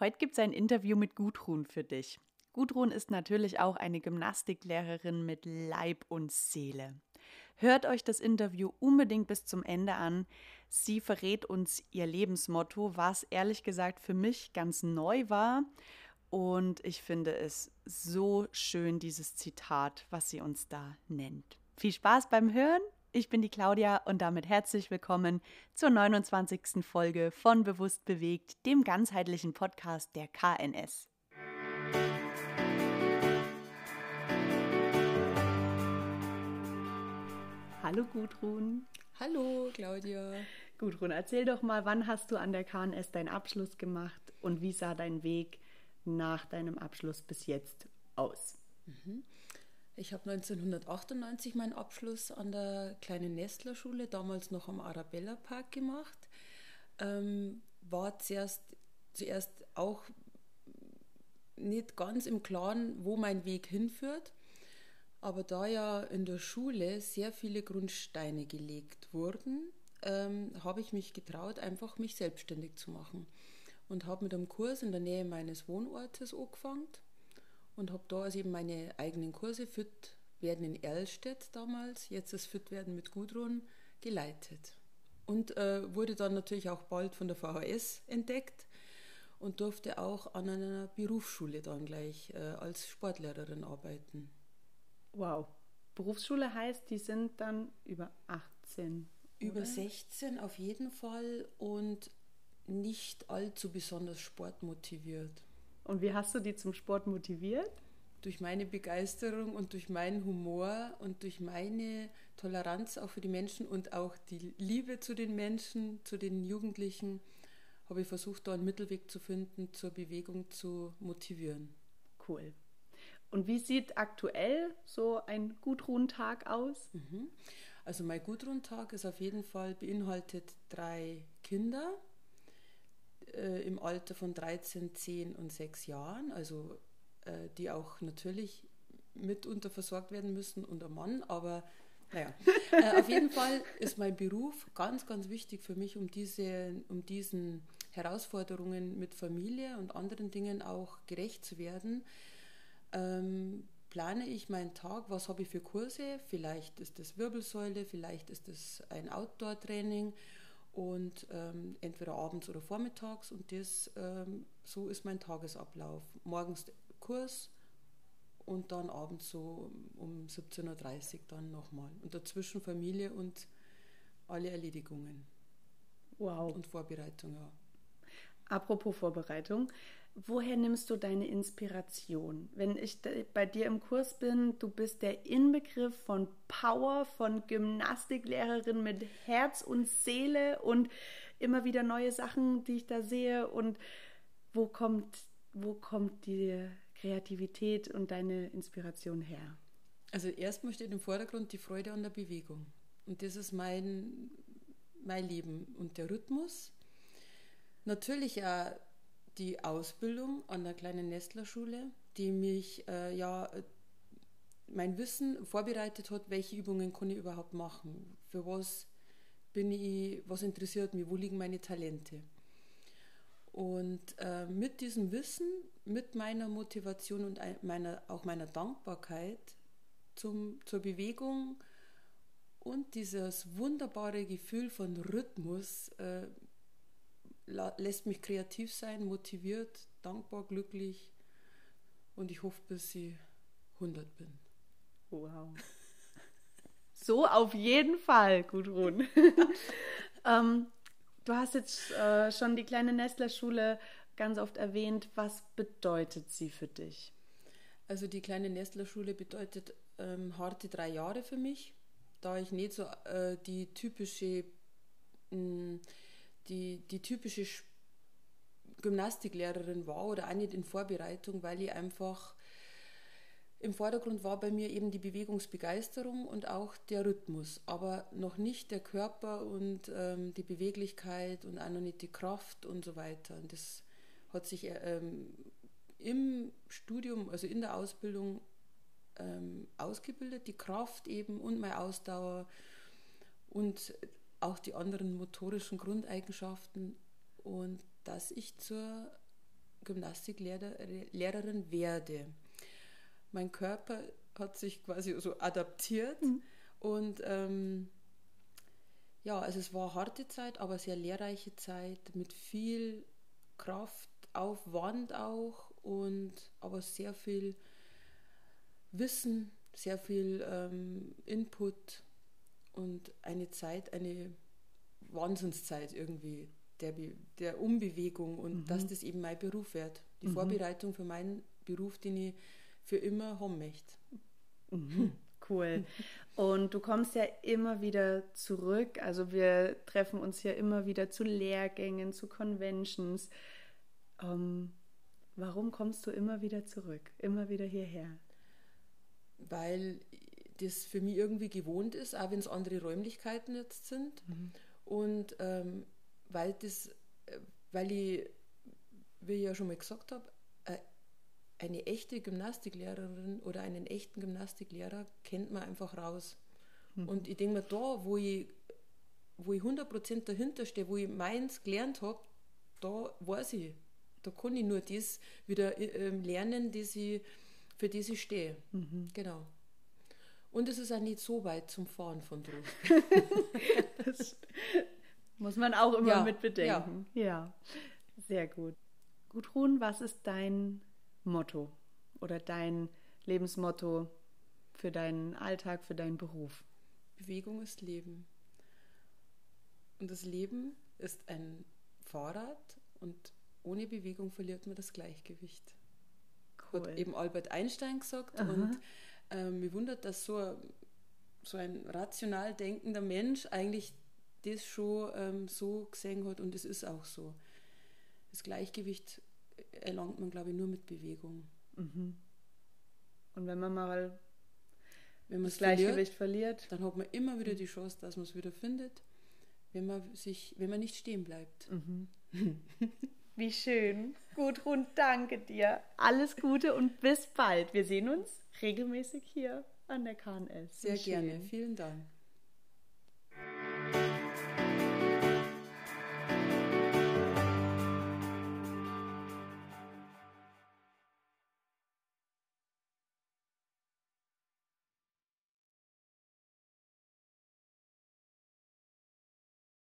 Heute gibt es ein Interview mit Gudrun für dich. Gudrun ist natürlich auch eine Gymnastiklehrerin mit Leib und Seele. Hört euch das Interview unbedingt bis zum Ende an. Sie verrät uns ihr Lebensmotto, was ehrlich gesagt für mich ganz neu war. Und ich finde es so schön, dieses Zitat, was sie uns da nennt. Viel Spaß beim Hören. Ich bin die Claudia und damit herzlich willkommen zur 29. Folge von Bewusst bewegt, dem ganzheitlichen Podcast der KNS. Hallo Gudrun. Hallo Claudia. Gudrun, erzähl doch mal, wann hast du an der KNS deinen Abschluss gemacht und wie sah dein Weg nach deinem Abschluss bis jetzt aus? Mhm. Ich habe 1998 meinen Abschluss an der kleinen Nestlerschule, damals noch am Arabella Park gemacht. Ähm, war zuerst, zuerst auch nicht ganz im Klaren, wo mein Weg hinführt. Aber da ja in der Schule sehr viele Grundsteine gelegt wurden, ähm, habe ich mich getraut, einfach mich selbstständig zu machen. Und habe mit einem Kurs in der Nähe meines Wohnortes angefangen und habe da also eben meine eigenen Kurse Fit werden in Erlstedt damals, jetzt das Fit werden mit Gudrun, geleitet. Und äh, wurde dann natürlich auch bald von der VHS entdeckt und durfte auch an einer Berufsschule dann gleich äh, als Sportlehrerin arbeiten. Wow. Berufsschule heißt, die sind dann über 18. Oder? Über 16 auf jeden Fall und nicht allzu besonders sportmotiviert. Und wie hast du die zum Sport motiviert? Durch meine Begeisterung und durch meinen Humor und durch meine Toleranz auch für die Menschen und auch die Liebe zu den Menschen, zu den Jugendlichen, habe ich versucht, da einen Mittelweg zu finden, zur Bewegung zu motivieren. Cool. Und wie sieht aktuell so ein Gudrun-Tag aus? Mhm. Also mein Gudrun-Tag ist auf jeden Fall beinhaltet drei Kinder äh, im Alter von 13, 10 und 6 Jahren, also äh, die auch natürlich mitunter versorgt werden müssen und ein Mann, aber naja, äh, auf jeden Fall ist mein Beruf ganz, ganz wichtig für mich, um, diese, um diesen Herausforderungen mit Familie und anderen Dingen auch gerecht zu werden. Ähm, plane ich meinen Tag, was habe ich für Kurse, vielleicht ist das Wirbelsäule, vielleicht ist das ein Outdoor-Training und ähm, entweder abends oder vormittags und das ähm, so ist mein Tagesablauf. Morgens Kurs und dann abends so um 17.30 Uhr dann nochmal. Und dazwischen Familie und alle Erledigungen. Wow. Und Vorbereitung, ja. Apropos Vorbereitung, woher nimmst du deine Inspiration? Wenn ich bei dir im Kurs bin, du bist der Inbegriff von Power, von Gymnastiklehrerin mit Herz und Seele und immer wieder neue Sachen, die ich da sehe. Und wo kommt, wo kommt die Kreativität und deine Inspiration her? Also erstmal steht im Vordergrund die Freude an der Bewegung. Und das ist mein, mein Leben. Und der Rhythmus, natürlich ja die Ausbildung an der kleinen Nestlerschule, die mich äh, ja mein Wissen vorbereitet hat, welche Übungen kann ich überhaupt machen, für was bin ich, was interessiert mich, wo liegen meine Talente. Und äh, mit diesem Wissen, mit meiner Motivation und meiner, auch meiner Dankbarkeit zum, zur Bewegung und dieses wunderbare Gefühl von Rhythmus äh, lässt mich kreativ sein, motiviert, dankbar, glücklich und ich hoffe, bis ich 100 bin. Wow. So auf jeden Fall, Gudrun. ähm, du hast jetzt äh, schon die kleine Nestlerschule ganz oft erwähnt. Was bedeutet sie für dich? Also die kleine Nestlerschule bedeutet ähm, harte drei Jahre für mich, da ich nicht so äh, die typische mh, mm, die, die typische Gymnastiklehrerin war oder auch nicht in Vorbereitung, weil ich einfach im Vordergrund war bei mir eben die Bewegungsbegeisterung und auch der Rhythmus, aber noch nicht der Körper und ähm, die Beweglichkeit und auch noch nicht die Kraft und so weiter. Und das hat sich ähm, im Studium, also in der Ausbildung ähm, ausgebildet, die Kraft eben und meine Ausdauer. Und auch die anderen motorischen Grundeigenschaften und dass ich zur Gymnastiklehrerin werde. Mein Körper hat sich quasi so adaptiert mhm. und ähm, ja, also es war eine harte Zeit, aber sehr lehrreiche Zeit mit viel Kraft, Aufwand auch und aber sehr viel Wissen, sehr viel ähm, Input und eine Zeit, eine Wahnsinnszeit irgendwie der, der Umbewegung und mhm. dass das eben mein Beruf wird. Die mhm. Vorbereitung für meinen Beruf, den ich für immer haben möchte. Mhm. Cool. Und du kommst ja immer wieder zurück. Also wir treffen uns ja immer wieder zu Lehrgängen, zu Conventions. Ähm, warum kommst du immer wieder zurück, immer wieder hierher? Weil das für mich irgendwie gewohnt ist, auch wenn es andere Räumlichkeiten jetzt sind. Mhm. Und ähm, weil das, äh, weil ich, wie ich ja schon mal gesagt habe, äh, eine echte Gymnastiklehrerin oder einen echten Gymnastiklehrer kennt man einfach raus. Mhm. Und ich denke mir, da, wo ich, wo ich 100% dahinter stehe, wo ich meins gelernt habe, da weiß ich, da kann ich nur das wieder äh, lernen, das ich, für das ich stehe. Mhm. Genau. Und es ist auch nicht so weit zum Fahren von Druck. das muss man auch immer ja, mit bedenken. Ja. ja, sehr gut. Gudrun, was ist dein Motto oder dein Lebensmotto für deinen Alltag, für deinen Beruf? Bewegung ist Leben. Und das Leben ist ein Fahrrad und ohne Bewegung verliert man das Gleichgewicht. Cool. Hat eben Albert Einstein gesagt. Aha. Und ähm, mich wundert, dass so, so ein rational denkender Mensch eigentlich das schon ähm, so gesehen hat und es ist auch so. Das Gleichgewicht erlangt man, glaube ich, nur mit Bewegung. Mhm. Und wenn man mal wenn das Gleichgewicht verliert, verliert, dann hat man immer wieder die Chance, dass man es wieder findet, wenn man sich, wenn man nicht stehen bleibt. Mhm. Wie schön. Gudrun, danke dir. Alles Gute und bis bald. Wir sehen uns regelmäßig hier an der KNS. Sehr gerne. Vielen Dank.